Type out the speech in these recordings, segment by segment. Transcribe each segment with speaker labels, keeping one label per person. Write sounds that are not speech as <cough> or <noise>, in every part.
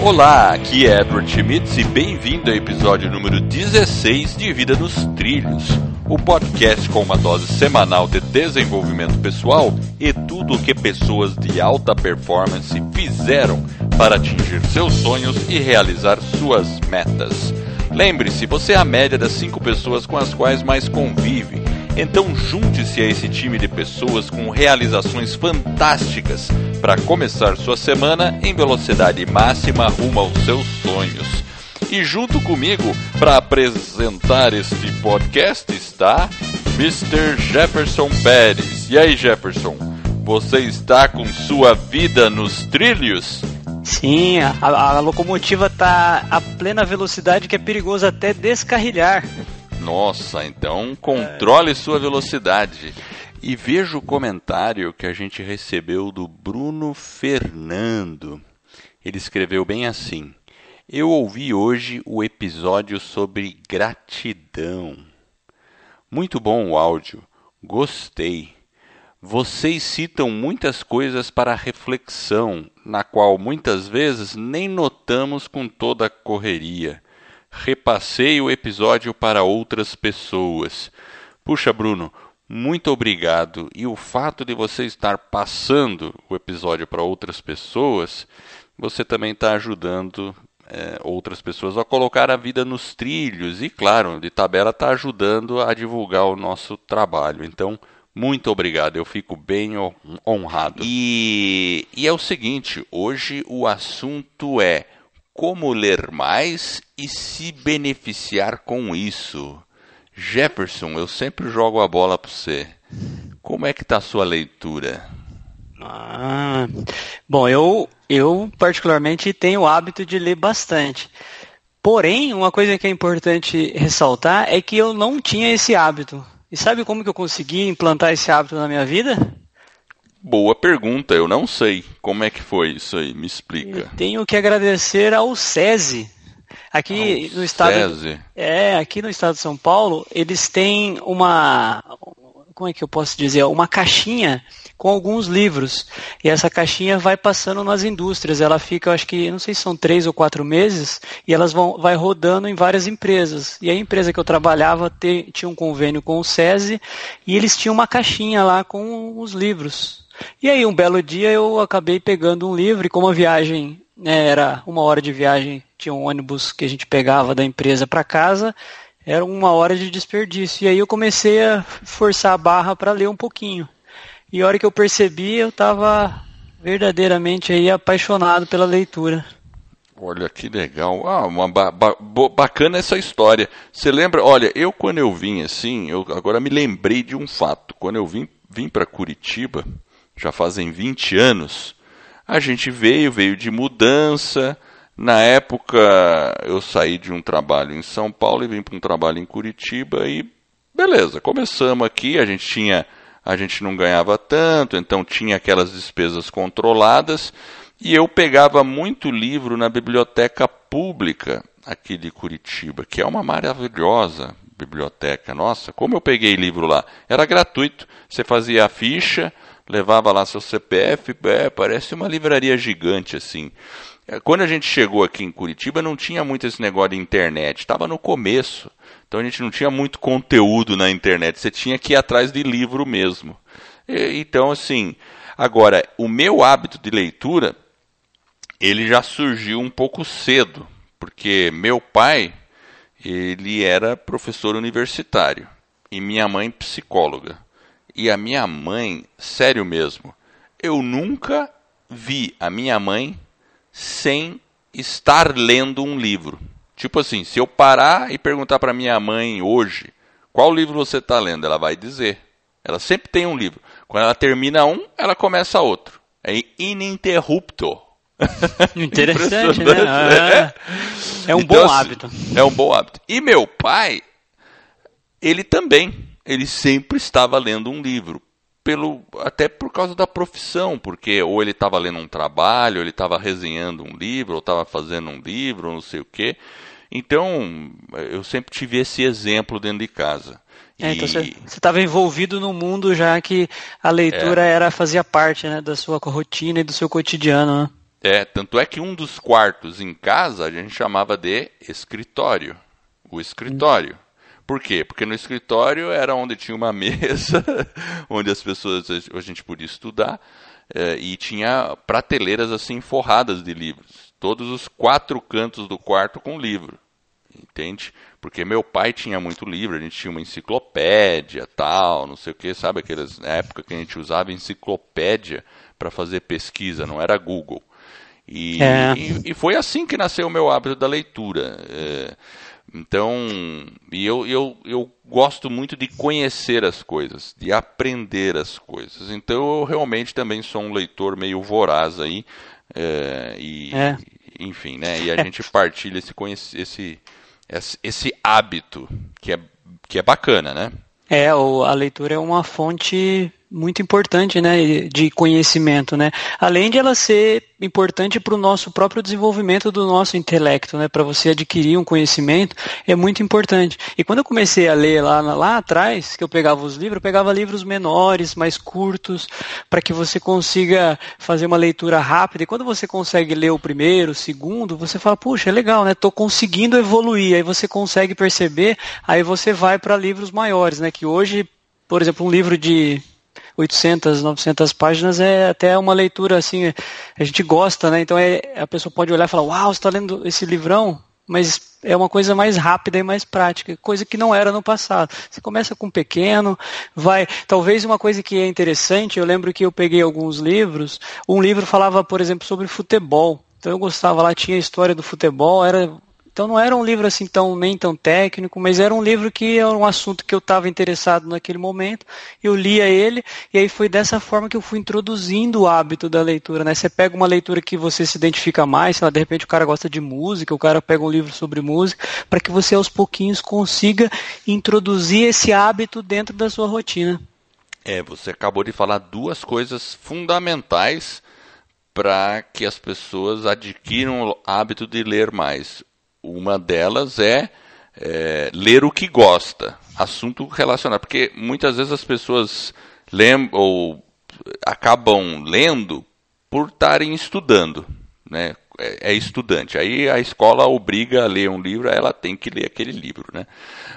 Speaker 1: Olá, aqui é Edward Schmitz e bem-vindo ao episódio número 16 de Vida nos Trilhos, o podcast com uma dose semanal de desenvolvimento pessoal e tudo o que pessoas de alta performance fizeram para atingir seus sonhos e realizar suas metas. Lembre-se, você é a média das cinco pessoas com as quais mais convive. Então junte-se a esse time de pessoas com realizações fantásticas para começar sua semana em velocidade máxima rumo aos seus sonhos. E junto comigo para apresentar este podcast está Mr. Jefferson Pérez. E aí, Jefferson, você está com sua vida nos trilhos?
Speaker 2: Sim, a, a locomotiva está a plena velocidade que é perigoso até descarrilhar.
Speaker 1: Nossa, então controle sua velocidade. E veja o comentário que a gente recebeu do Bruno Fernando. Ele escreveu bem assim: Eu ouvi hoje o episódio sobre gratidão. Muito bom o áudio, gostei. Vocês citam muitas coisas para reflexão, na qual muitas vezes nem notamos com toda a correria. Repassei o episódio para outras pessoas. Puxa, Bruno, muito obrigado. E o fato de você estar passando o episódio para outras pessoas, você também está ajudando é, outras pessoas a colocar a vida nos trilhos. E, claro, de tabela está ajudando a divulgar o nosso trabalho. Então, muito obrigado, eu fico bem honrado. E, e é o seguinte: hoje o assunto é como ler mais e se beneficiar com isso. Jefferson, eu sempre jogo a bola para você. Como é que está a sua leitura?
Speaker 2: Ah, bom, eu, eu particularmente tenho o hábito de ler bastante. Porém, uma coisa que é importante ressaltar é que eu não tinha esse hábito. E sabe como que eu consegui implantar esse hábito na minha vida?
Speaker 1: Boa pergunta, eu não sei. Como é que foi isso aí? Me explica. Eu
Speaker 2: tenho que agradecer ao SESI, Aqui no estado é aqui no estado de São Paulo eles têm uma como é que eu posso dizer uma caixinha com alguns livros. E essa caixinha vai passando nas indústrias. Ela fica acho que não sei se são três ou quatro meses e elas vão vai rodando em várias empresas. E a empresa que eu trabalhava te, tinha um convênio com o SESI e eles tinham uma caixinha lá com os livros e aí um belo dia eu acabei pegando um livro e como a viagem né, era uma hora de viagem tinha um ônibus que a gente pegava da empresa para casa, era uma hora de desperdício. E aí eu comecei a forçar a barra para ler um pouquinho. E a hora que eu percebi, eu estava verdadeiramente aí apaixonado pela leitura.
Speaker 1: Olha que legal. Ah, uma ba ba bacana essa história. Você lembra? Olha, eu quando eu vim assim, eu agora me lembrei de um fato. Quando eu vim, vim para Curitiba, já fazem 20 anos, a gente veio, veio de mudança, na época, eu saí de um trabalho em São Paulo e vim para um trabalho em Curitiba e beleza, começamos aqui, a gente tinha a gente não ganhava tanto, então tinha aquelas despesas controladas, e eu pegava muito livro na biblioteca pública aqui de Curitiba, que é uma maravilhosa biblioteca. Nossa, como eu peguei livro lá? Era gratuito. Você fazia a ficha, levava lá seu CPF, é, parece uma livraria gigante assim. É, quando a gente chegou aqui em Curitiba, não tinha muito esse negócio de internet, estava no começo. Então a gente não tinha muito conteúdo na internet, você tinha que ir atrás de livro mesmo. E, então, assim, agora, o meu hábito de leitura, ele já surgiu um pouco cedo, porque meu pai, ele era professor universitário e minha mãe psicóloga. E a minha mãe, sério mesmo, eu nunca vi a minha mãe sem estar lendo um livro. Tipo assim, se eu parar e perguntar para minha mãe hoje qual livro você está lendo, ela vai dizer. Ela sempre tem um livro. Quando ela termina um, ela começa outro. É ininterrupto. <laughs>
Speaker 2: Interessante, né? Ah, é um então, bom assim, hábito.
Speaker 1: É um bom hábito. E meu pai, ele também. Ele sempre estava lendo um livro pelo até por causa da profissão, porque ou ele estava lendo um trabalho, ou ele estava resenhando um livro, ou estava fazendo um livro, ou não sei o quê. Então, eu sempre tive esse exemplo dentro de casa.
Speaker 2: É, então você estava envolvido no mundo já que a leitura é, era fazia parte né, da sua rotina e do seu cotidiano. Né?
Speaker 1: É, tanto é que um dos quartos em casa a gente chamava de escritório. O escritório. Por quê? Porque no escritório era onde tinha uma <laughs> mesa, onde as pessoas a gente podia estudar, é, e tinha prateleiras assim forradas de livros. Todos os quatro cantos do quarto com livro. Entende? Porque meu pai tinha muito livro, a gente tinha uma enciclopédia, tal, não sei o que, sabe aquelas na época que a gente usava enciclopédia para fazer pesquisa, não era Google. E, é. e, e, foi assim que nasceu o meu hábito da leitura. É, então, e eu, eu, eu gosto muito de conhecer as coisas, de aprender as coisas. Então, eu realmente também sou um leitor meio voraz aí. É, e, é. enfim, né? E a gente partilha esse, esse, esse, esse hábito que é, que é bacana, né?
Speaker 2: É, a leitura é uma fonte muito importante, né, de conhecimento, né? Além de ela ser importante para o nosso próprio desenvolvimento do nosso intelecto, né? Para você adquirir um conhecimento é muito importante. E quando eu comecei a ler lá, lá atrás, que eu pegava os livros, eu pegava livros menores, mais curtos, para que você consiga fazer uma leitura rápida. E quando você consegue ler o primeiro, o segundo, você fala, puxa, é legal, né? Estou conseguindo evoluir. Aí você consegue perceber, aí você vai para livros maiores, né? Que hoje, por exemplo, um livro de 800, 900 páginas é até uma leitura assim, a gente gosta, né? Então é, a pessoa pode olhar e falar, uau, você está lendo esse livrão? Mas é uma coisa mais rápida e mais prática, coisa que não era no passado. Você começa com pequeno, vai. Talvez uma coisa que é interessante, eu lembro que eu peguei alguns livros, um livro falava, por exemplo, sobre futebol. Então eu gostava lá, tinha a história do futebol, era então não era um livro assim tão nem tão técnico, mas era um livro que era um assunto que eu estava interessado naquele momento. Eu lia ele e aí foi dessa forma que eu fui introduzindo o hábito da leitura. Né? Você pega uma leitura que você se identifica mais, sei lá, de repente o cara gosta de música, o cara pega um livro sobre música, para que você aos pouquinhos consiga introduzir esse hábito dentro da sua rotina.
Speaker 1: É, você acabou de falar duas coisas fundamentais para que as pessoas adquiram o hábito de ler mais. Uma delas é, é ler o que gosta, assunto relacionado, porque muitas vezes as pessoas lembram ou acabam lendo por estarem estudando, né? É, é estudante. Aí a escola obriga a ler um livro, ela tem que ler aquele livro, né?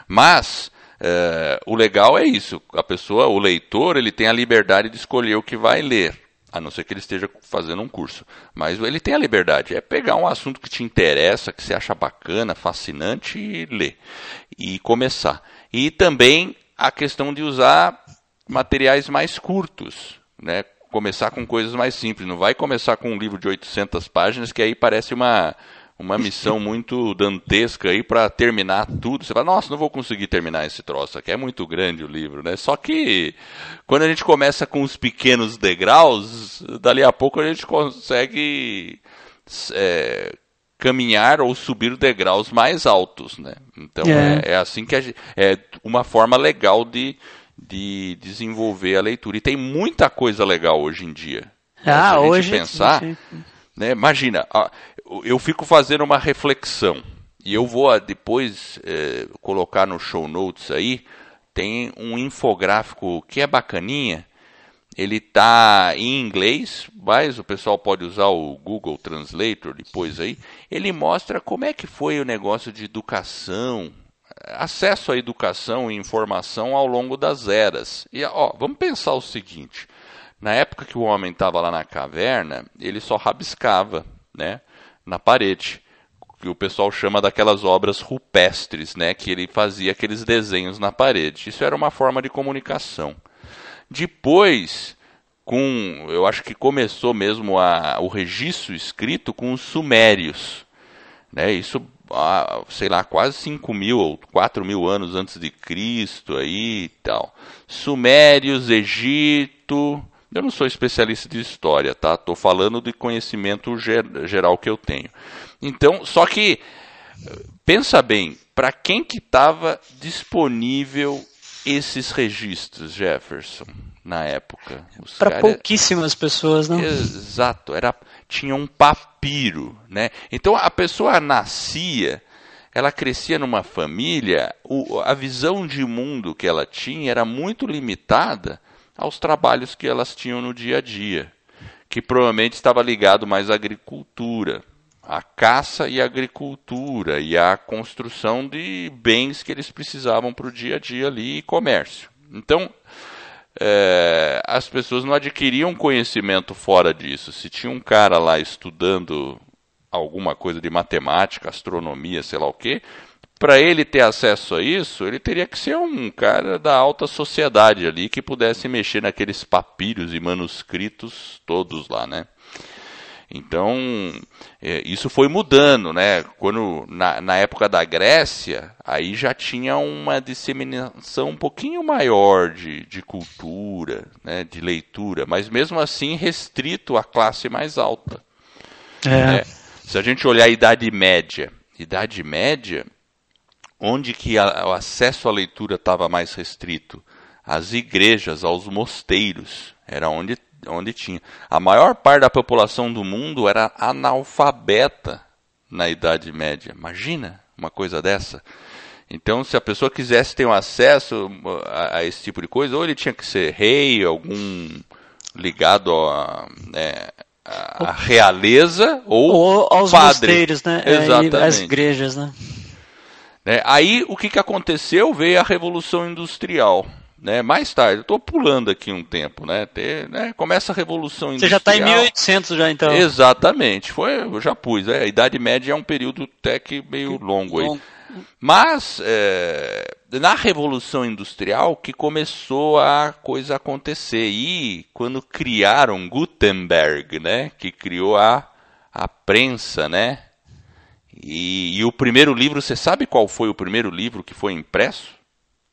Speaker 1: Mas é, o legal é isso. A pessoa, o leitor, ele tem a liberdade de escolher o que vai ler a não ser que ele esteja fazendo um curso. Mas ele tem a liberdade, é pegar um assunto que te interessa, que você acha bacana, fascinante e ler. E começar. E também a questão de usar materiais mais curtos, né? Começar com coisas mais simples. Não vai começar com um livro de 800 páginas que aí parece uma uma missão muito dantesca aí para terminar tudo. Você fala, nossa, não vou conseguir terminar esse troço aqui, é muito grande o livro, né? Só que quando a gente começa com os pequenos degraus, dali a pouco a gente consegue é, caminhar ou subir degraus mais altos, né? Então é, é, é assim que gente, é uma forma legal de, de desenvolver a leitura. E tem muita coisa legal hoje em dia.
Speaker 2: Ah, hoje
Speaker 1: pensar, né? Imagina, eu fico fazendo uma reflexão e eu vou ah, depois é, colocar no show notes aí. Tem um infográfico que é bacaninha. Ele está em inglês, mas o pessoal pode usar o Google Translator depois aí. Ele mostra como é que foi o negócio de educação, acesso à educação e informação ao longo das eras. E ó, vamos pensar o seguinte: na época que o homem estava lá na caverna, ele só rabiscava, né? Na parede, que o pessoal chama daquelas obras rupestres, né, que ele fazia aqueles desenhos na parede. Isso era uma forma de comunicação. Depois, com, eu acho que começou mesmo a, o registro escrito com os sumérios, né, isso sei lá, quase 5 mil ou 4 mil anos antes de Cristo aí e tal. Sumérios, Egito, eu não sou especialista de história, tá? Estou falando de conhecimento ger geral que eu tenho. Então, só que pensa bem, para quem que estava disponível esses registros, Jefferson, na época?
Speaker 2: Para cara... pouquíssimas pessoas, não?
Speaker 1: Exato, era tinha um papiro, né? Então a pessoa nascia, ela crescia numa família, o, a visão de mundo que ela tinha era muito limitada aos trabalhos que elas tinham no dia a dia. que provavelmente estava ligado mais à agricultura, à caça e à agricultura e à construção de bens que eles precisavam para o dia a dia ali e comércio. Então, é, as pessoas não adquiriam conhecimento fora disso. Se tinha um cara lá estudando alguma coisa de matemática, astronomia, sei lá o quê, para ele ter acesso a isso, ele teria que ser um cara da alta sociedade ali que pudesse mexer naqueles papiros e manuscritos todos lá, né? Então, é, isso foi mudando, né? Quando, na, na, época da Grécia, aí já tinha uma disseminação um pouquinho maior de, de cultura, né? de leitura, mas mesmo assim restrito à classe mais alta. É. Né? Se a gente olhar a Idade Média, Idade Média, onde que a, o acesso à leitura estava mais restrito? Às igrejas, aos mosteiros, era onde onde tinha. A maior parte da população do mundo era analfabeta na Idade Média. Imagina uma coisa dessa. Então, se a pessoa quisesse ter um acesso a, a esse tipo de coisa, ou ele tinha que ser rei, algum ligado a, né, a realeza, ou,
Speaker 2: ou aos
Speaker 1: padre.
Speaker 2: mosteiros, né?
Speaker 1: Exatamente.
Speaker 2: É, as igrejas, né?
Speaker 1: É, aí, o que, que aconteceu? Veio a Revolução Industrial. Né? Mais tarde, estou pulando aqui um tempo, né? Ter, né? Começa a Revolução Industrial.
Speaker 2: Você já está em 1800 já, então.
Speaker 1: Exatamente, foi, eu já pus. É, a Idade Média é um período até que meio que longo aí. Mas é, na Revolução Industrial que começou a coisa acontecer. E quando criaram Gutenberg, né? Que criou a, a prensa, né? E, e o primeiro livro, você sabe qual foi o primeiro livro que foi impresso?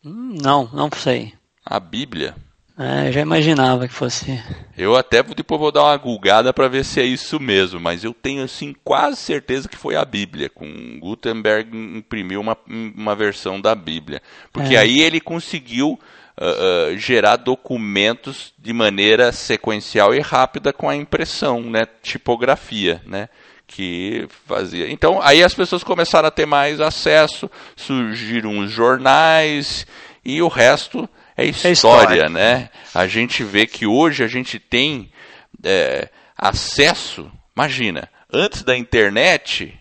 Speaker 2: Hum, não, não sei
Speaker 1: a Bíblia.
Speaker 2: É, eu já imaginava que fosse.
Speaker 1: Eu até depois vou dar uma gulgada para ver se é isso mesmo, mas eu tenho assim quase certeza que foi a Bíblia. Com Gutenberg imprimiu uma, uma versão da Bíblia, porque é. aí ele conseguiu uh, uh, gerar documentos de maneira sequencial e rápida com a impressão, né, tipografia, né que fazia. Então, aí as pessoas começaram a ter mais acesso, surgiram os jornais e o resto é, é história, é história, né? A gente vê que hoje a gente tem é, acesso. Imagina, antes da internet,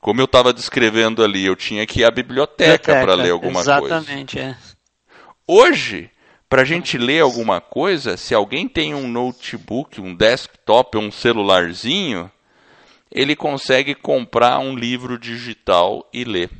Speaker 1: como eu estava descrevendo ali, eu tinha que ir à biblioteca para ler alguma
Speaker 2: exatamente,
Speaker 1: coisa.
Speaker 2: Exatamente, é.
Speaker 1: Hoje, para a gente ler alguma coisa, se alguém tem um notebook, um desktop, um celularzinho, ele consegue comprar um livro digital e ler.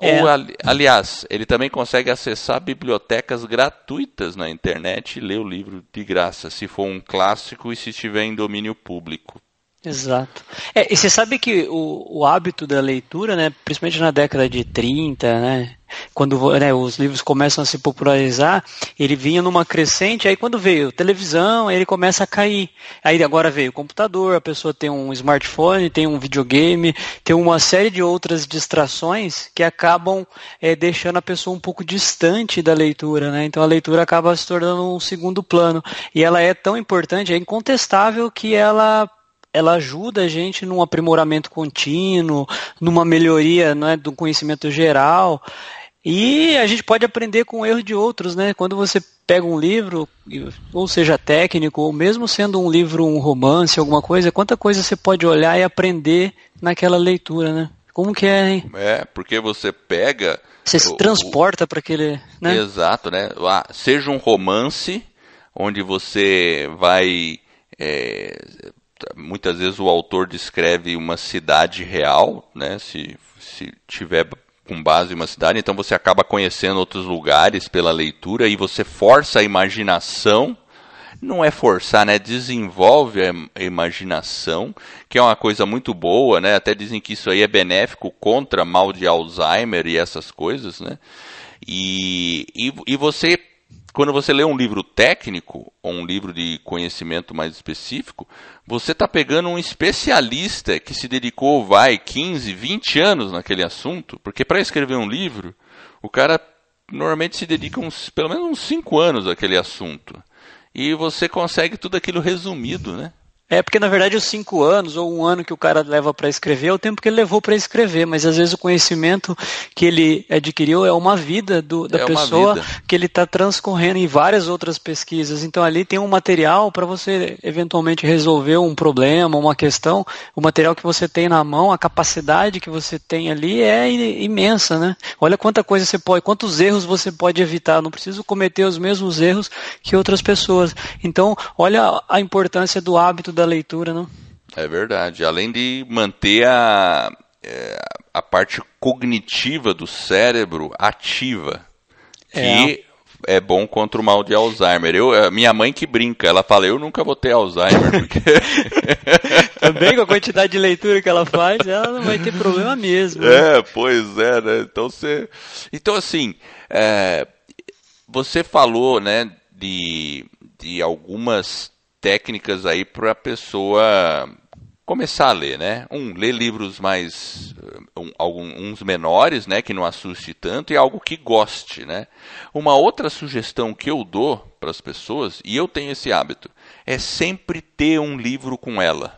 Speaker 1: É. Ou, aliás, ele também consegue acessar bibliotecas gratuitas na internet e ler o livro de graça, se for um clássico e se estiver em domínio público.
Speaker 2: Exato. É, e você sabe que o, o hábito da leitura, né, principalmente na década de 30, né, quando né, os livros começam a se popularizar, ele vinha numa crescente, aí quando veio televisão, ele começa a cair. Aí agora veio o computador, a pessoa tem um smartphone, tem um videogame, tem uma série de outras distrações que acabam é, deixando a pessoa um pouco distante da leitura, né? Então a leitura acaba se tornando um segundo plano. E ela é tão importante, é incontestável que ela ela ajuda a gente num aprimoramento contínuo, numa melhoria né, do conhecimento geral. E a gente pode aprender com o erro de outros, né? Quando você pega um livro, ou seja técnico, ou mesmo sendo um livro, um romance, alguma coisa, quanta coisa você pode olhar e aprender naquela leitura, né? Como que é, hein?
Speaker 1: É, porque você pega.
Speaker 2: Você se transporta para aquele. Né?
Speaker 1: Exato, né? Ah, seja um romance, onde você vai é, muitas vezes o autor descreve uma cidade real, né? Se, se tiver com base em uma cidade, então você acaba conhecendo outros lugares pela leitura e você força a imaginação. Não é forçar, né? Desenvolve a imaginação, que é uma coisa muito boa, né? Até dizem que isso aí é benéfico contra mal de Alzheimer e essas coisas, né? E, e, e você quando você lê um livro técnico ou um livro de conhecimento mais específico, você está pegando um especialista que se dedicou, vai, 15, 20 anos naquele assunto, porque para escrever um livro, o cara normalmente se dedica uns, pelo menos uns 5 anos àquele assunto. E você consegue tudo aquilo resumido, né?
Speaker 2: É porque na verdade os cinco anos ou um ano que o cara leva para escrever é o tempo que ele levou para escrever, mas às vezes o conhecimento que ele adquiriu é uma vida do, da é pessoa que ele está transcorrendo em várias outras pesquisas. Então ali tem um material para você eventualmente resolver um problema, uma questão. O material que você tem na mão, a capacidade que você tem ali é imensa, né? Olha quanta coisa você pode, quantos erros você pode evitar. Não preciso cometer os mesmos erros que outras pessoas. Então olha a importância do hábito da leitura, não?
Speaker 1: É verdade. Além de manter a, é, a parte cognitiva do cérebro ativa, que é. é bom contra o mal de Alzheimer. Eu, minha mãe que brinca, ela fala, eu nunca vou ter Alzheimer. <laughs> Porque... <laughs>
Speaker 2: Também com a quantidade de leitura que ela faz, ela não vai ter problema mesmo.
Speaker 1: Né? É, pois é, né? Então, você... então assim, é... você falou, né, de, de algumas técnicas aí para a pessoa começar a ler, né? Um, ler livros mais um, alguns menores, né, que não assuste tanto e algo que goste, né? Uma outra sugestão que eu dou para as pessoas, e eu tenho esse hábito, é sempre ter um livro com ela.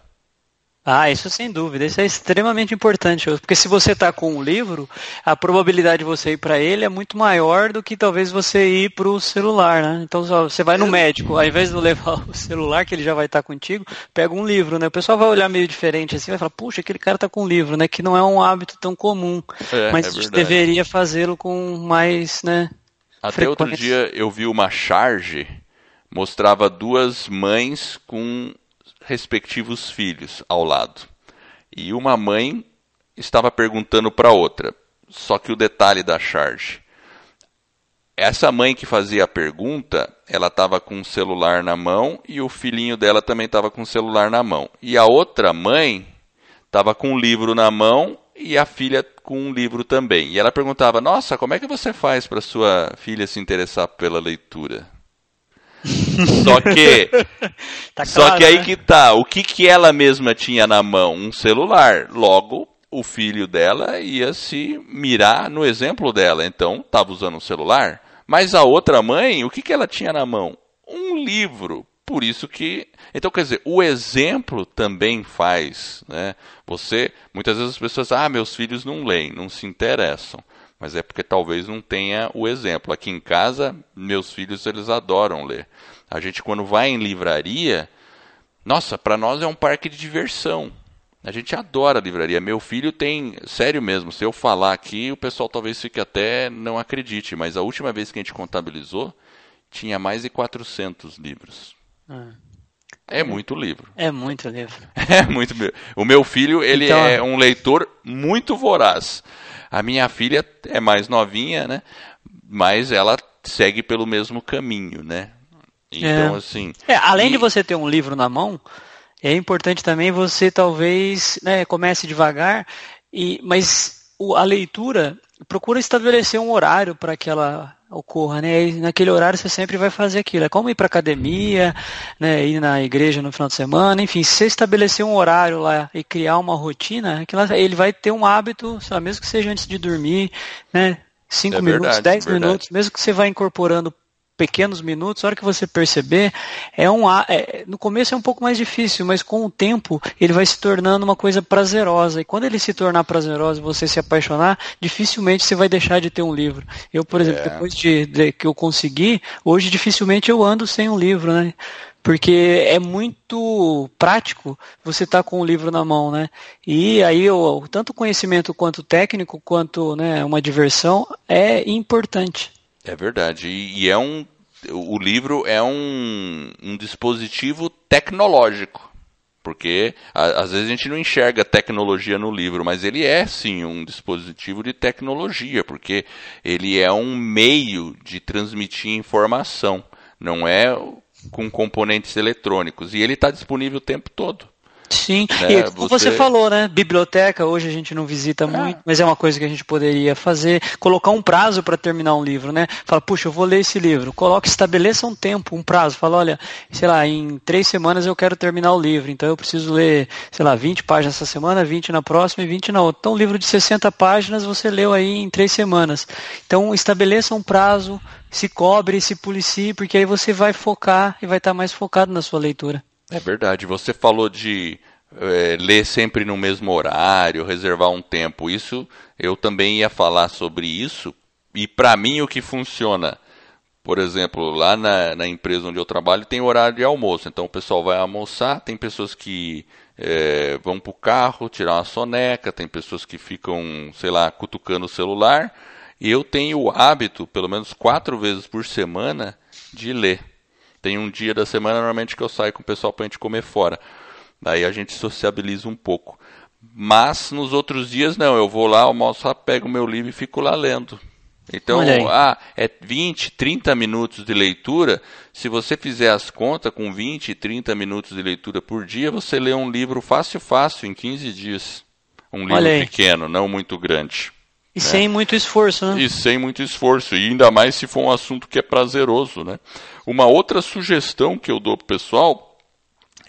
Speaker 2: Ah, isso sem dúvida, isso é extremamente importante, porque se você está com um livro, a probabilidade de você ir para ele é muito maior do que talvez você ir para o celular, né? Então você vai no médico, ao invés de levar <laughs> o celular, que ele já vai estar tá contigo, pega um livro, né? O pessoal vai olhar meio diferente assim, vai falar, puxa, aquele cara está com um livro, né? Que não é um hábito tão comum, é, mas é deveria fazê-lo com mais, né?
Speaker 1: Até frequência. outro dia eu vi uma charge, mostrava duas mães com respectivos filhos ao lado. E uma mãe estava perguntando para outra, só que o detalhe da charge. Essa mãe que fazia a pergunta, ela estava com o celular na mão e o filhinho dela também estava com o celular na mão. E a outra mãe estava com um livro na mão e a filha com um livro também. E ela perguntava: Nossa, como é que você faz para sua filha se interessar pela leitura? Só <laughs> que. tá só claro, que aí né? que tá. O que, que ela mesma tinha na mão? Um celular. Logo, o filho dela ia se mirar no exemplo dela. Então, estava usando um celular. Mas a outra mãe, o que, que ela tinha na mão? Um livro. Por isso que. Então, quer dizer, o exemplo também faz. Né? Você. Muitas vezes as pessoas. Ah, meus filhos não leem, não se interessam mas é porque talvez não tenha o exemplo. Aqui em casa, meus filhos eles adoram ler. A gente quando vai em livraria, nossa, para nós é um parque de diversão. A gente adora a livraria. Meu filho tem, sério mesmo, se eu falar aqui, o pessoal talvez fique até não acredite, mas a última vez que a gente contabilizou, tinha mais de 400 livros. Ah. É muito livro.
Speaker 2: É muito livro. <laughs>
Speaker 1: É muito. O meu filho, ele então... é um leitor muito voraz. A minha filha é mais novinha, né? Mas ela segue pelo mesmo caminho, né? Então,
Speaker 2: é.
Speaker 1: assim.
Speaker 2: É, além e... de você ter um livro na mão, é importante também você talvez né, comece devagar, e, mas a leitura procura estabelecer um horário para que ela ocorra, né? E naquele horário você sempre vai fazer aquilo. É como ir para academia, né? Ir na igreja no final de semana, enfim, se você estabelecer um horário lá e criar uma rotina, ele vai ter um hábito, lá, mesmo que seja antes de dormir, né? Cinco é minutos, verdade, dez verdade. minutos, mesmo que você vá incorporando pequenos minutos, a hora que você perceber, é um é, no começo é um pouco mais difícil, mas com o tempo ele vai se tornando uma coisa prazerosa. E quando ele se tornar prazeroso, você se apaixonar, dificilmente você vai deixar de ter um livro. Eu, por exemplo, é. depois de, de, que eu consegui, hoje dificilmente eu ando sem um livro, né? porque é muito prático você estar tá com o livro na mão, né? E aí o, tanto conhecimento quanto técnico quanto né, uma diversão é importante.
Speaker 1: É verdade. E, e é um. O livro é um, um dispositivo tecnológico. Porque a, às vezes a gente não enxerga tecnologia no livro, mas ele é sim um dispositivo de tecnologia, porque ele é um meio de transmitir informação, não é com componentes eletrônicos. E ele está disponível o tempo todo.
Speaker 2: Sim, né? e como você... você... falou, né? Biblioteca, hoje a gente não visita é. muito, mas é uma coisa que a gente poderia fazer. Colocar um prazo para terminar um livro, né? Fala, puxa, eu vou ler esse livro. Coloque, estabeleça um tempo, um prazo. Fala, olha, sei lá, em três semanas eu quero terminar o livro, então eu preciso ler, sei lá, 20 páginas essa semana, 20 na próxima e 20 na outra. Então, um livro de 60 páginas você leu aí em três semanas. Então, estabeleça um prazo, se cobre, se policie, porque aí você vai focar e vai estar mais focado na sua leitura.
Speaker 1: É verdade. Você falou de é, ler sempre no mesmo horário, reservar um tempo. Isso eu também ia falar sobre isso. E para mim o que funciona, por exemplo, lá na, na, empresa onde eu trabalho tem horário de almoço. Então o pessoal vai almoçar, tem pessoas que é, vão para o carro tirar uma soneca, tem pessoas que ficam, sei lá, cutucando o celular. E eu tenho o hábito, pelo menos quatro vezes por semana, de ler. Tem um dia da semana normalmente que eu saio com o pessoal para a gente comer fora. Daí a gente sociabiliza um pouco. Mas nos outros dias não, eu vou lá, almoço, pego o meu livro e fico lá lendo. Então, ah, é 20, 30 minutos de leitura. Se você fizer as contas com 20, 30 minutos de leitura por dia, você lê um livro fácil, fácil, em 15 dias. Um livro pequeno, não muito grande.
Speaker 2: E né? sem muito esforço, né?
Speaker 1: E sem muito esforço. E ainda mais se for um assunto que é prazeroso, né? Uma outra sugestão que eu dou pro pessoal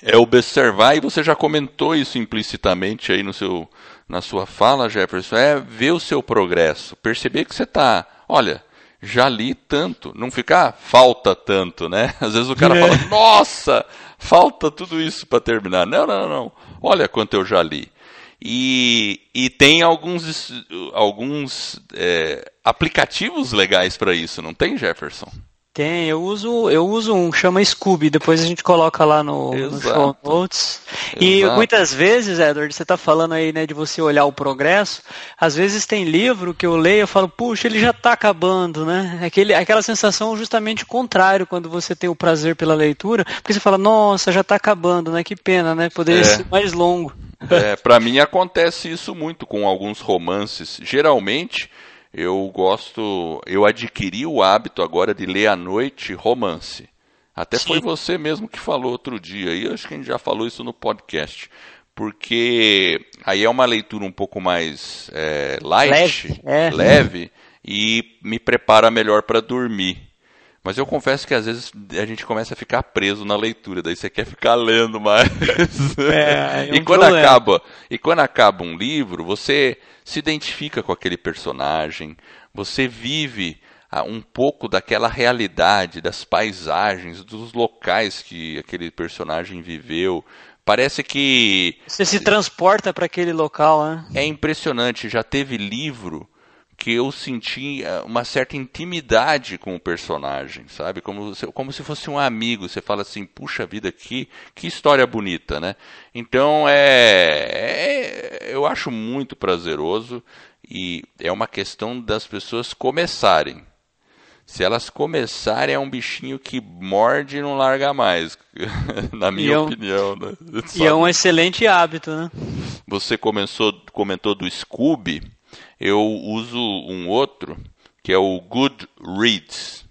Speaker 1: é observar, e você já comentou isso implicitamente aí no seu, na sua fala, Jefferson, é ver o seu progresso, perceber que você está, olha, já li tanto, não ficar falta tanto, né? <laughs> Às vezes o cara é. fala, nossa, falta tudo isso para terminar. Não, não, não. Olha quanto eu já li. E, e tem alguns, alguns é, aplicativos legais para isso, não tem, Jefferson?
Speaker 2: Tem, eu uso, eu uso um chama Scooby, depois a gente coloca lá no, no show notes. E muitas vezes, Edward, você está falando aí, né, de você olhar o progresso. Às vezes tem livro que eu leio e falo, puxa, ele já está acabando, né? Aquele, aquela sensação justamente contrário quando você tem o prazer pela leitura, porque você fala, nossa, já está acabando, né? Que pena, né? Poderia é. ser mais longo.
Speaker 1: É, para mim acontece isso muito com alguns romances. Geralmente eu gosto, eu adquiri o hábito agora de ler à noite romance. Até Sim. foi você mesmo que falou outro dia, e acho que a gente já falou isso no podcast. Porque aí é uma leitura um pouco mais é, light, leve, é. leve, e me prepara melhor para dormir. Mas eu confesso que às vezes a gente começa a ficar preso na leitura, daí você quer ficar lendo mais. <laughs> É, <laughs> é um e quando problema. acaba, e quando acaba um livro, você se identifica com aquele personagem, você vive ah, um pouco daquela realidade, das paisagens, dos locais que aquele personagem viveu. Parece que
Speaker 2: você se transporta para aquele local, né?
Speaker 1: É impressionante, já teve livro que eu senti eh, uma certa intimidade com o personagem, sabe? Como, como se fosse um amigo. Você fala assim, puxa vida, que, que história bonita, né? Então, é, é, eu acho muito prazeroso e é uma questão das pessoas começarem. Se elas começarem, é um bichinho que morde e não larga mais, <laughs> na minha é um, opinião. Né?
Speaker 2: E é um excelente hábito, né?
Speaker 1: Você começou, comentou do Scooby eu uso um outro que é o Goodreads,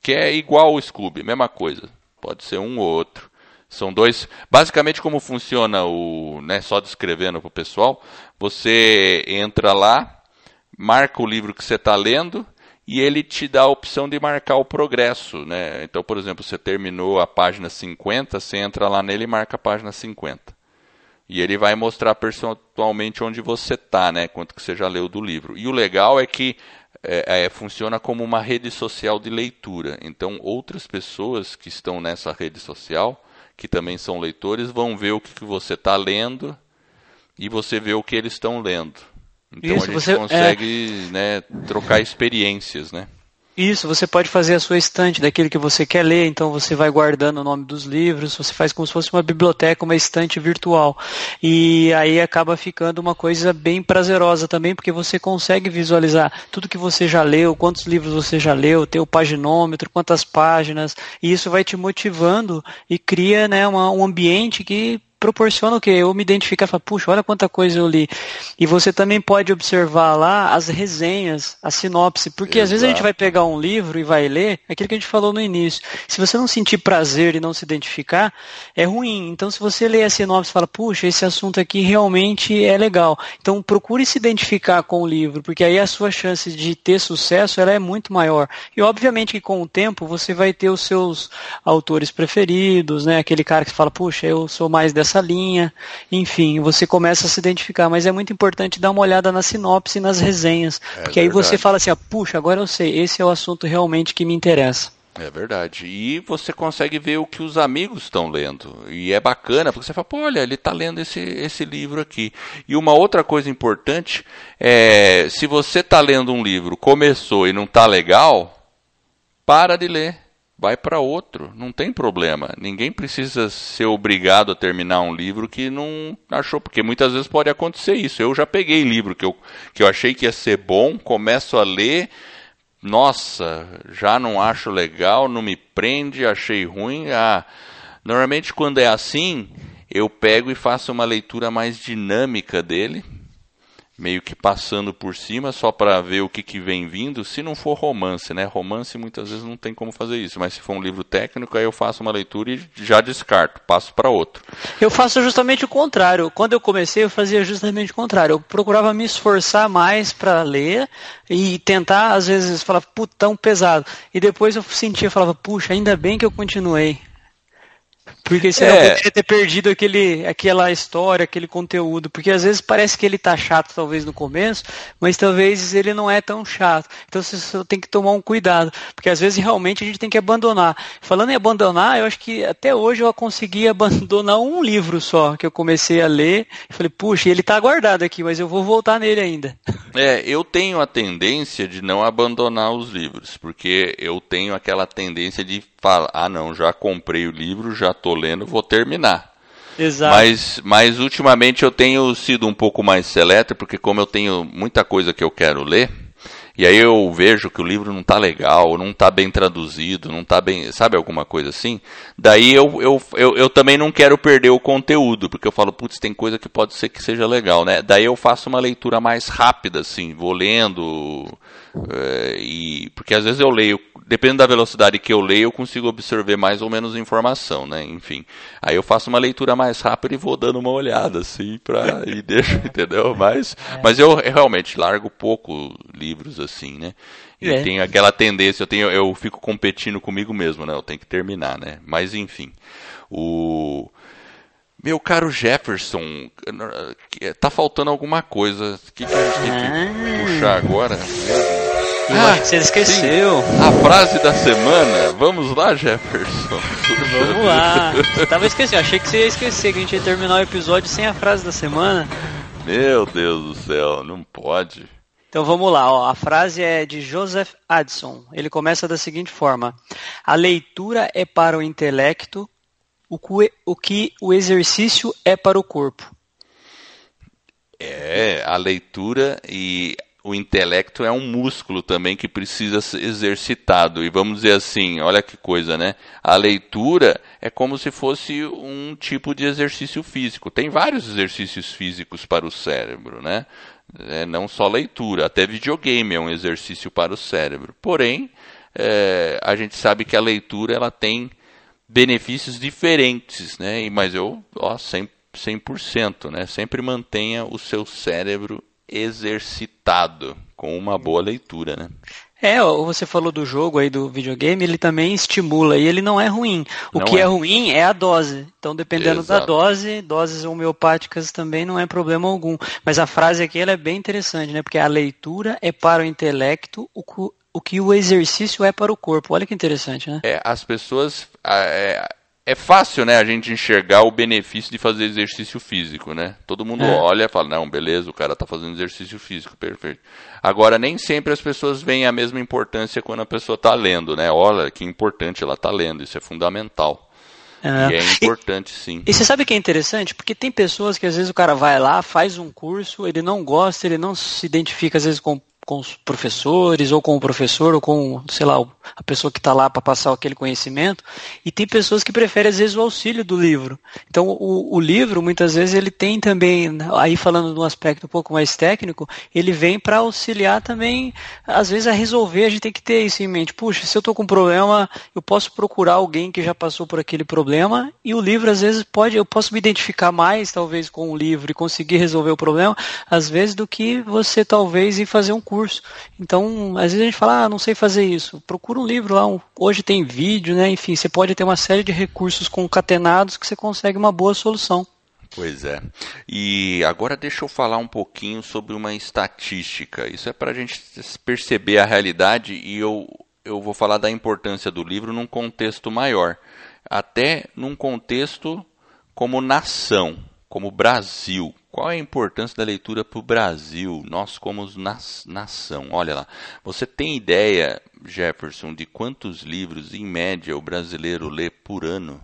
Speaker 1: que é igual ao Scooby, mesma coisa. Pode ser um ou outro. São dois. Basicamente, como funciona o. Né, só descrevendo para o pessoal, você entra lá, marca o livro que você está lendo e ele te dá a opção de marcar o progresso. Né? Então, por exemplo, você terminou a página 50, você entra lá nele e marca a página 50. E ele vai mostrar percentualmente onde você está, né? Quanto que você já leu do livro. E o legal é que é, é, funciona como uma rede social de leitura. Então, outras pessoas que estão nessa rede social, que também são leitores, vão ver o que, que você está lendo e você vê o que eles estão lendo. Então Isso, a gente você, consegue é... né, trocar experiências, né?
Speaker 2: Isso, você pode fazer a sua estante daquilo que você quer ler, então você vai guardando o nome dos livros, você faz como se fosse uma biblioteca, uma estante virtual. E aí acaba ficando uma coisa bem prazerosa também, porque você consegue visualizar tudo que você já leu, quantos livros você já leu, ter o paginômetro, quantas páginas, e isso vai te motivando e cria né, uma, um ambiente que proporciona o que? Eu me identificar e falar, puxa, olha quanta coisa eu li. E você também pode observar lá as resenhas, a sinopse, porque Exato. às vezes a gente vai pegar um livro e vai ler, aquilo que a gente falou no início. Se você não sentir prazer e não se identificar, é ruim. Então, se você lê a sinopse e fala, puxa, esse assunto aqui realmente é legal. Então, procure se identificar com o livro, porque aí a sua chance de ter sucesso ela é muito maior. E obviamente que com o tempo você vai ter os seus autores preferidos, né? Aquele cara que fala, puxa, eu sou mais dessa essa linha, enfim, você começa a se identificar, mas é muito importante dar uma olhada na sinopse e nas resenhas, é porque verdade. aí você fala assim, ah, puxa, agora eu sei, esse é o assunto realmente que me interessa.
Speaker 1: É verdade. E você consegue ver o que os amigos estão lendo. E é bacana, porque você fala, pô, olha, ele está lendo esse, esse livro aqui. E uma outra coisa importante é, se você está lendo um livro, começou e não está legal, para de ler. Vai para outro, não tem problema. Ninguém precisa ser obrigado a terminar um livro que não achou, porque muitas vezes pode acontecer isso. Eu já peguei livro que eu, que eu achei que ia ser bom, começo a ler, nossa, já não acho legal, não me prende, achei ruim. Ah, normalmente quando é assim, eu pego e faço uma leitura mais dinâmica dele, meio que passando por cima só para ver o que, que vem vindo, se não for romance, né? Romance muitas vezes não tem como fazer isso, mas se for um livro técnico, aí eu faço uma leitura e já descarto, passo para outro.
Speaker 2: Eu faço justamente o contrário. Quando eu comecei, eu fazia justamente o contrário. Eu procurava me esforçar mais para ler e tentar, às vezes, falar, putão pesado. E depois eu sentia, falava, puxa, ainda bem que eu continuei. Porque senão é. poderia ter perdido aquele, aquela história, aquele conteúdo. Porque às vezes parece que ele tá chato, talvez, no começo, mas talvez ele não é tão chato. Então você tem que tomar um cuidado. Porque às vezes realmente a gente tem que abandonar. Falando em abandonar, eu acho que até hoje eu consegui <laughs> abandonar um livro só, que eu comecei a ler. E falei, puxa, ele tá guardado aqui, mas eu vou voltar nele ainda.
Speaker 1: É, eu tenho a tendência de não abandonar os livros, porque eu tenho aquela tendência de fala, ah não, já comprei o livro, já estou lendo, vou terminar. Exato. Mas, mas ultimamente eu tenho sido um pouco mais seleto, porque como eu tenho muita coisa que eu quero ler, e aí eu vejo que o livro não está legal, não está bem traduzido, não está bem, sabe alguma coisa assim? Daí eu, eu, eu, eu, também não quero perder o conteúdo, porque eu falo, putz, tem coisa que pode ser que seja legal, né? Daí eu faço uma leitura mais rápida, assim, vou lendo, e porque às vezes eu leio dependendo da velocidade que eu leio, eu consigo absorver mais ou menos informação, né? Enfim. Aí eu faço uma leitura mais rápida e vou dando uma olhada, assim, pra, <laughs> e deixo, entendeu? Mas, mas eu, realmente largo pouco livros assim, né? E é. tenho aquela tendência, eu, tenho, eu fico competindo comigo mesmo, né? Eu tenho que terminar, né? Mas enfim. O. Meu caro Jefferson, tá faltando alguma coisa. O que, que a gente tem que ah. puxar agora?
Speaker 2: Eu ah, você esqueceu.
Speaker 1: Sim. A frase da semana. Vamos lá, Jefferson.
Speaker 2: Vamos lá. tava esquecendo. Achei que você ia esquecer que a gente ia terminar o episódio sem a frase da semana.
Speaker 1: Meu Deus do céu, não pode.
Speaker 2: Então vamos lá, ó. a frase é de Joseph Addison. Ele começa da seguinte forma: A leitura é para o intelecto o que o exercício é para o corpo.
Speaker 1: É, a leitura e o intelecto é um músculo também que precisa ser exercitado. E vamos dizer assim, olha que coisa, né? A leitura é como se fosse um tipo de exercício físico. Tem vários exercícios físicos para o cérebro, né? É, não só leitura, até videogame é um exercício para o cérebro. Porém, é, a gente sabe que a leitura ela tem benefícios diferentes, né? Mas eu, ó, 100%, 100%, né? Sempre mantenha o seu cérebro exercitado com uma boa leitura, né?
Speaker 2: É, você falou do jogo aí do videogame, ele também estimula e ele não é ruim. O não que é. é. ruim é a dose. Então, dependendo Exato. da dose, doses homeopáticas também não é problema algum. Mas a frase aqui é bem interessante, né? Porque a leitura é para o intelecto o, o que o exercício é para o corpo. Olha que interessante, né?
Speaker 1: É, as pessoas. É, é fácil, né, a gente enxergar o benefício de fazer exercício físico, né? Todo mundo é. olha e fala, não, beleza, o cara está fazendo exercício físico, perfeito. Agora, nem sempre as pessoas veem a mesma importância quando a pessoa está lendo, né? Olha, que importante ela está lendo, isso é fundamental. É. E é importante,
Speaker 2: e,
Speaker 1: sim.
Speaker 2: E você sabe que é interessante? Porque tem pessoas que às vezes o cara vai lá, faz um curso, ele não gosta, ele não se identifica às vezes com com os professores, ou com o professor, ou com, sei lá, a pessoa que está lá para passar aquele conhecimento. E tem pessoas que preferem, às vezes, o auxílio do livro. Então, o, o livro, muitas vezes, ele tem também, aí falando de um aspecto um pouco mais técnico, ele vem para auxiliar também, às vezes, a resolver. A gente tem que ter isso em mente. Puxa, se eu estou com um problema, eu posso procurar alguém que já passou por aquele problema, e o livro, às vezes, pode, eu posso me identificar mais, talvez, com o livro e conseguir resolver o problema, às vezes, do que você, talvez, ir fazer um curso curso. Então, às vezes a gente fala, ah, não sei fazer isso. Procura um livro lá, hoje tem vídeo, né? Enfim, você pode ter uma série de recursos concatenados que você consegue uma boa solução.
Speaker 1: Pois é. E agora deixa eu falar um pouquinho sobre uma estatística. Isso é para a gente perceber a realidade e eu eu vou falar da importância do livro num contexto maior, até num contexto como nação, como Brasil. Qual é a importância da leitura para o Brasil, nós como nação? Olha lá, você tem ideia, Jefferson, de quantos livros, em média, o brasileiro lê por ano?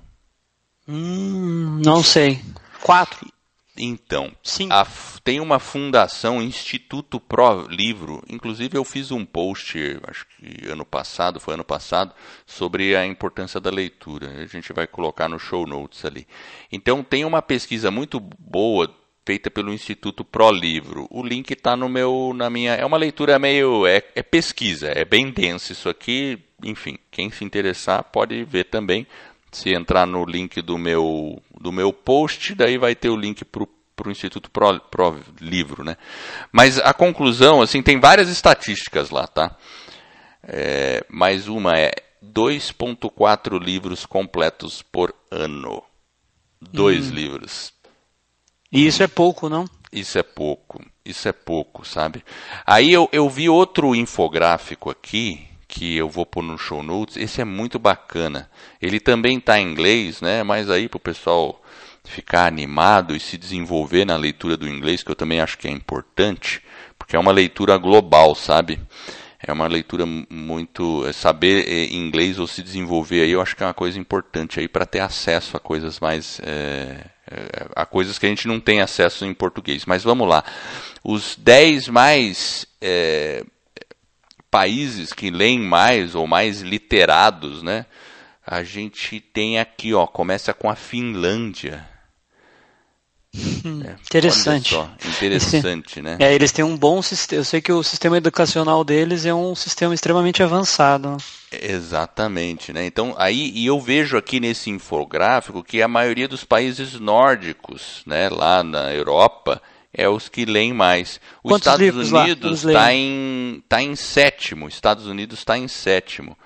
Speaker 2: Hum, não sei. Quatro.
Speaker 1: Então, a, tem uma fundação, Instituto Pro Livro. Inclusive, eu fiz um post, acho que ano passado, foi ano passado, sobre a importância da leitura. A gente vai colocar no show notes ali. Então, tem uma pesquisa muito boa feita pelo Instituto Pro Livro. O link está no meu, na minha. É uma leitura meio, é, é pesquisa, é bem denso isso aqui. Enfim, quem se interessar pode ver também se entrar no link do meu, do meu post, daí vai ter o link para o Instituto Pro, Pro Livro, né? Mas a conclusão, assim, tem várias estatísticas lá, tá? É, mais uma é 2.4 livros completos por ano. Dois hum. livros.
Speaker 2: E isso é pouco, não?
Speaker 1: Isso é pouco. Isso é pouco, sabe? Aí eu, eu vi outro infográfico aqui que eu vou pôr no show notes, esse é muito bacana. Ele também está em inglês, né? Mas aí para o pessoal ficar animado e se desenvolver na leitura do inglês, que eu também acho que é importante, porque é uma leitura global, sabe? É uma leitura muito. É saber é, inglês ou se desenvolver aí, eu acho que é uma coisa importante aí para ter acesso a coisas mais. É, a coisas que a gente não tem acesso em português. Mas vamos lá. Os 10 mais é, países que leem mais ou mais literados, né? A gente tem aqui, ó, começa com a Finlândia.
Speaker 2: Hum, é, interessante.
Speaker 1: Só, interessante, né?
Speaker 2: É, eles têm um bom sistema. Eu sei que o sistema educacional deles é um sistema extremamente avançado.
Speaker 1: Exatamente, né? Então, aí, e eu vejo aqui nesse infográfico que a maioria dos países nórdicos, né, lá na Europa, é os que leem mais. Os
Speaker 2: Quantos
Speaker 1: Estados Unidos está em, tá em sétimo. Estados Unidos está em sétimo.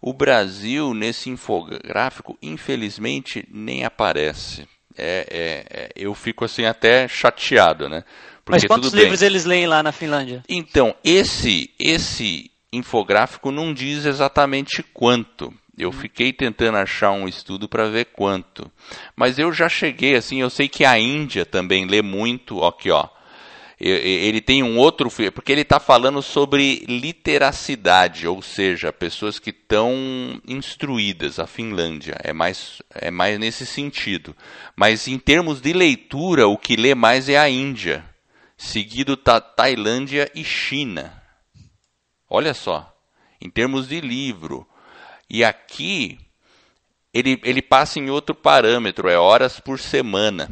Speaker 1: O Brasil, nesse infográfico, infelizmente, nem aparece. É, é, é, eu fico assim até chateado, né?
Speaker 2: Porque, Mas quantos livros bem. eles leem lá na Finlândia?
Speaker 1: Então, esse, esse infográfico não diz exatamente quanto. Eu fiquei tentando achar um estudo para ver quanto. Mas eu já cheguei, assim, eu sei que a Índia também lê muito, aqui ó. Ele tem um outro, porque ele está falando sobre literacidade, ou seja, pessoas que estão instruídas. A Finlândia é mais, é mais nesse sentido. Mas em termos de leitura, o que lê mais é a Índia, seguido tá Tailândia e China. Olha só, em termos de livro, e aqui ele, ele passa em outro parâmetro, é horas por semana.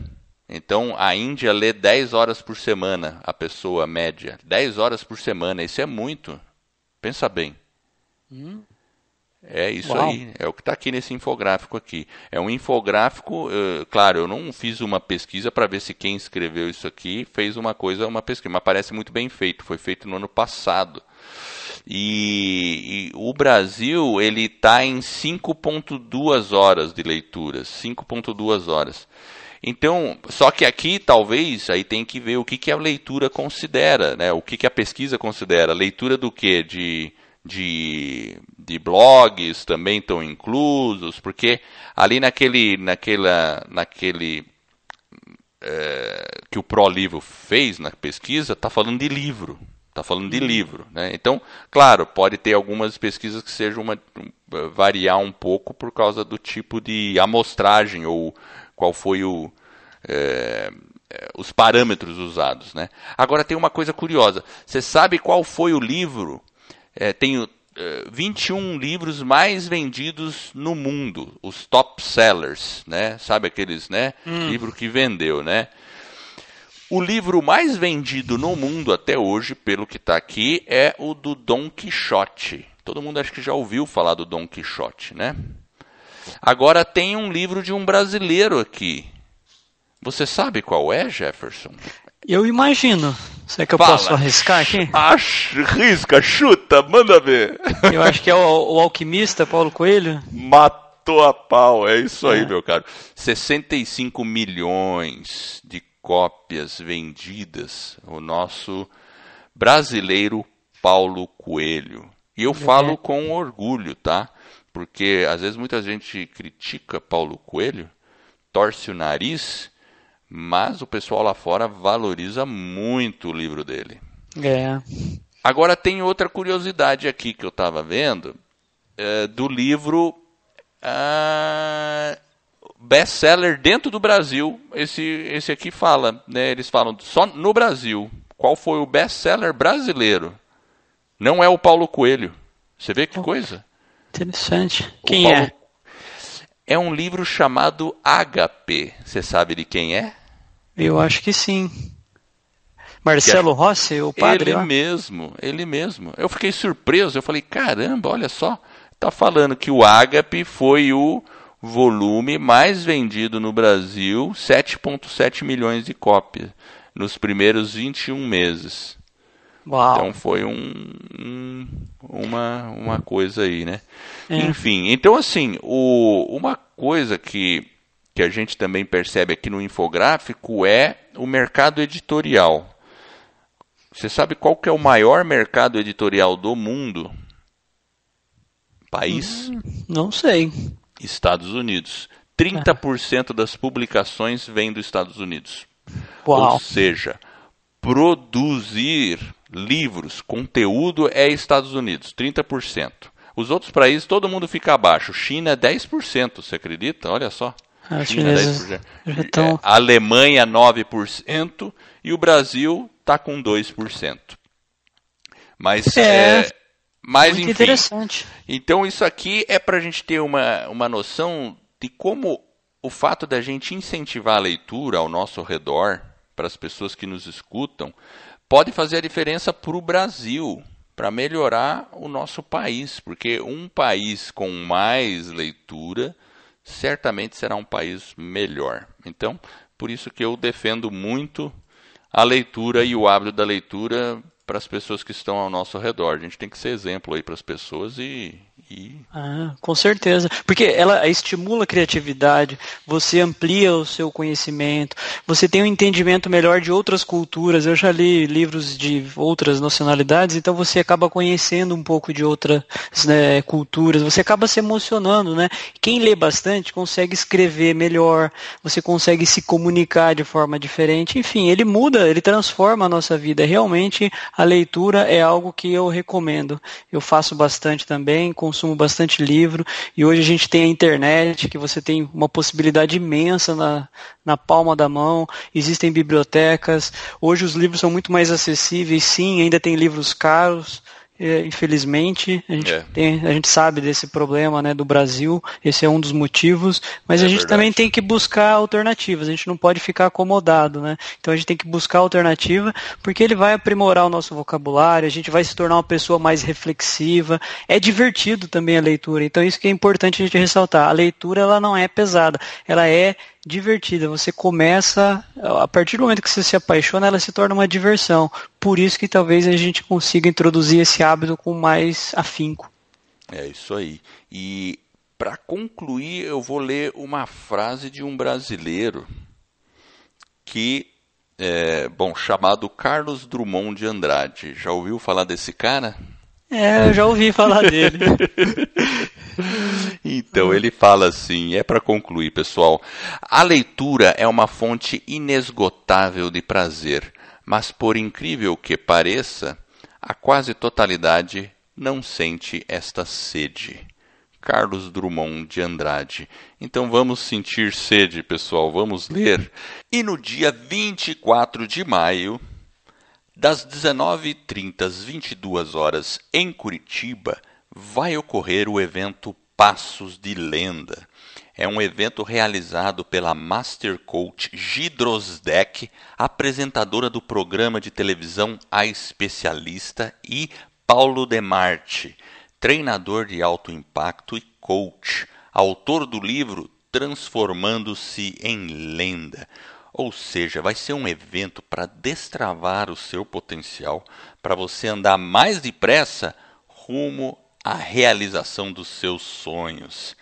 Speaker 1: Então a Índia lê 10 horas por semana, a pessoa média. 10 horas por semana, isso é muito. Pensa bem. Hum. É isso Uau. aí, é o que está aqui nesse infográfico aqui. É um infográfico, uh, claro, eu não fiz uma pesquisa para ver se quem escreveu isso aqui fez uma coisa, uma pesquisa, mas parece muito bem feito. Foi feito no ano passado. E, e o Brasil ele está em 5.2 horas de leitura, 5.2 horas. Então, só que aqui talvez aí tem que ver o que, que a leitura considera, né? O que, que a pesquisa considera? Leitura do que? De, de, de blogs também estão inclusos, porque ali naquele, naquela, naquele é, que o ProLivro fez na pesquisa, está falando de livro. Está falando de uhum. livro. Né? Então, claro, pode ter algumas pesquisas que sejam uma, variar um pouco por causa do tipo de amostragem ou qual foi o, é, os parâmetros usados. Né? Agora tem uma coisa curiosa. Você sabe qual foi o livro? É, tem é, 21 livros mais vendidos no mundo, os top sellers, né? Sabe aqueles, né? Hum. Livro que vendeu, né? O livro mais vendido no mundo até hoje, pelo que está aqui, é o do Dom Quixote. Todo mundo acho que já ouviu falar do Dom Quixote, né? Agora tem um livro de um brasileiro aqui. Você sabe qual é, Jefferson?
Speaker 2: Eu imagino. Será que eu Fala. posso arriscar aqui?
Speaker 1: Arrisca, chuta, manda ver.
Speaker 2: Eu acho que é o, o alquimista Paulo Coelho.
Speaker 1: Matou a pau, é isso aí, é. meu caro. 65 milhões de cópias vendidas, o nosso brasileiro Paulo Coelho. E eu é. falo com orgulho, tá? Porque às vezes muita gente critica Paulo Coelho, torce o nariz, mas o pessoal lá fora valoriza muito o livro dele.
Speaker 2: É.
Speaker 1: Agora tem outra curiosidade aqui que eu estava vendo é, do livro uh, best-seller dentro do Brasil. Esse, esse aqui fala, né? Eles falam só no Brasil. Qual foi o best-seller brasileiro? Não é o Paulo Coelho. Você vê que coisa?
Speaker 2: Interessante. Quem Paulo... é?
Speaker 1: É um livro chamado HP. Você sabe de quem é?
Speaker 2: Eu acho que sim. Marcelo Rossi, o padre?
Speaker 1: Ele lá? mesmo, ele mesmo. Eu fiquei surpreso, eu falei, caramba, olha só, tá falando que o Ágape foi o volume mais vendido no Brasil, 7.7 milhões de cópias nos primeiros 21 meses.
Speaker 2: Uau.
Speaker 1: Então foi um, um, uma, uma coisa aí, né? É. Enfim, então assim, o, uma coisa que, que a gente também percebe aqui no infográfico é o mercado editorial. Você sabe qual que é o maior mercado editorial do mundo? País?
Speaker 2: Hum, não sei.
Speaker 1: Estados Unidos. 30% das publicações vêm dos Estados Unidos.
Speaker 2: Uau.
Speaker 1: Ou seja, produzir livros, conteúdo é Estados Unidos, 30%. Os outros países, todo mundo fica abaixo. China é 10%, você acredita? Olha só.
Speaker 2: A China é 10%.
Speaker 1: É, a Alemanha 9% e o Brasil está com 2%. Mas
Speaker 2: é,
Speaker 1: é mas
Speaker 2: muito
Speaker 1: enfim.
Speaker 2: interessante.
Speaker 1: Então isso aqui é para a gente ter uma, uma noção de como o fato da gente incentivar a leitura ao nosso redor, para as pessoas que nos escutam, pode fazer a diferença para o Brasil, para melhorar o nosso país, porque um país com mais leitura certamente será um país melhor. Então, por isso que eu defendo muito a leitura e o hábito da leitura para as pessoas que estão ao nosso redor. A gente tem que ser exemplo aí para as pessoas e, e...
Speaker 2: Ah, com certeza, porque ela estimula a criatividade, você amplia o seu conhecimento, você tem um entendimento melhor de outras culturas. Eu já li livros de outras nacionalidades, então você acaba conhecendo um pouco de outras né, culturas, você acaba se emocionando, né? Quem lê bastante consegue escrever melhor, você consegue se comunicar de forma diferente. Enfim, ele muda, ele transforma a nossa vida. Realmente a leitura é algo que eu recomendo. Eu faço bastante também, consumo bastante livro e hoje a gente tem a internet, que você tem uma possibilidade imensa na, na palma da mão, existem bibliotecas. Hoje os livros são muito mais acessíveis, sim, ainda tem livros caros, infelizmente, a gente, é. tem, a gente sabe desse problema né, do Brasil, esse é um dos motivos, mas é a gente verdade. também tem que buscar alternativas, a gente não pode ficar acomodado, né? Então a gente tem que buscar alternativa, porque ele vai aprimorar o nosso vocabulário, a gente vai se tornar uma pessoa mais reflexiva, é divertido também a leitura, então isso que é importante a gente ressaltar, a leitura ela não é pesada, ela é divertida. Você começa, a partir do momento que você se apaixona, ela se torna uma diversão. Por isso que talvez a gente consiga introduzir esse hábito com mais afinco.
Speaker 1: É isso aí. E para concluir, eu vou ler uma frase de um brasileiro que é, bom, chamado Carlos Drummond de Andrade. Já ouviu falar desse cara?
Speaker 2: É, eu já ouvi falar dele. <laughs>
Speaker 1: então ele fala assim, é para concluir, pessoal. A leitura é uma fonte inesgotável de prazer, mas por incrível que pareça, a quase totalidade não sente esta sede. Carlos Drummond de Andrade. Então vamos sentir sede, pessoal, vamos ler. E no dia 24 de maio, das 19h30 às 22 horas em Curitiba, vai ocorrer o evento Passos de Lenda. É um evento realizado pela Master Coach Gidrosdek, apresentadora do programa de televisão A Especialista, e Paulo Demarte, treinador de alto impacto e coach, autor do livro Transformando-se em Lenda. Ou seja, vai ser um evento para destravar o seu potencial, para você andar mais depressa rumo a realização dos seus sonhos.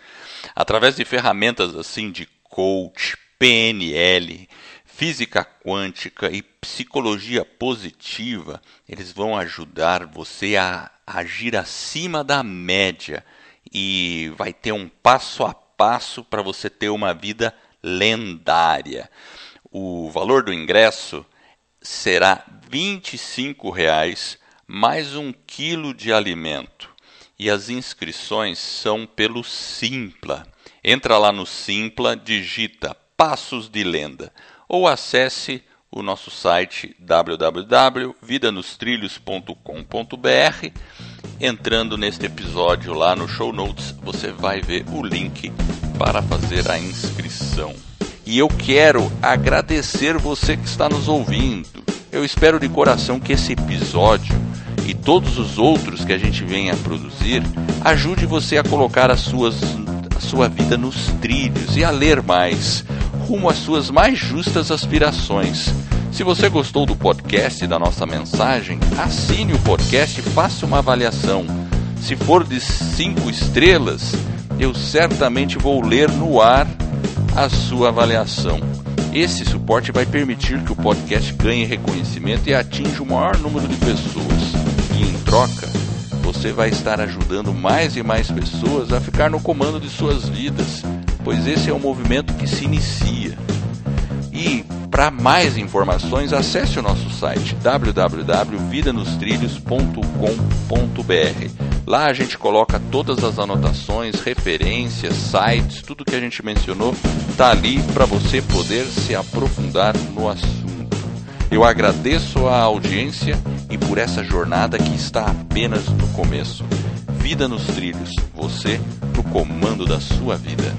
Speaker 1: Através de ferramentas assim de coach, PNL, física quântica e psicologia positiva, eles vão ajudar você a agir acima da média e vai ter um passo a passo para você ter uma vida lendária. O valor do ingresso será 25 reais mais um quilo de alimento. E as inscrições são pelo Simpla. Entra lá no Simpla, digita Passos de Lenda ou acesse o nosso site www.vidanostrilhos.com.br. Entrando neste episódio lá no show notes, você vai ver o link para fazer a inscrição. E eu quero agradecer você que está nos ouvindo. Eu espero de coração que esse episódio e todos os outros que a gente venha a produzir ajude você a colocar as suas, a sua vida nos trilhos e a ler mais rumo às suas mais justas aspirações. Se você gostou do podcast e da nossa mensagem, assine o podcast e faça uma avaliação. Se for de cinco estrelas, eu certamente vou ler no ar a sua avaliação. Esse suporte vai permitir que o podcast ganhe reconhecimento e atinja o maior número de pessoas. E em troca, você vai estar ajudando mais e mais pessoas a ficar no comando de suas vidas pois esse é um movimento que se inicia. E para mais informações, acesse o nosso site www.vidanostrilhos.com.br. Lá a gente coloca todas as anotações, referências, sites, tudo que a gente mencionou está ali para você poder se aprofundar no assunto. Eu agradeço a audiência e por essa jornada que está apenas no começo. Vida nos trilhos, você no comando da sua vida.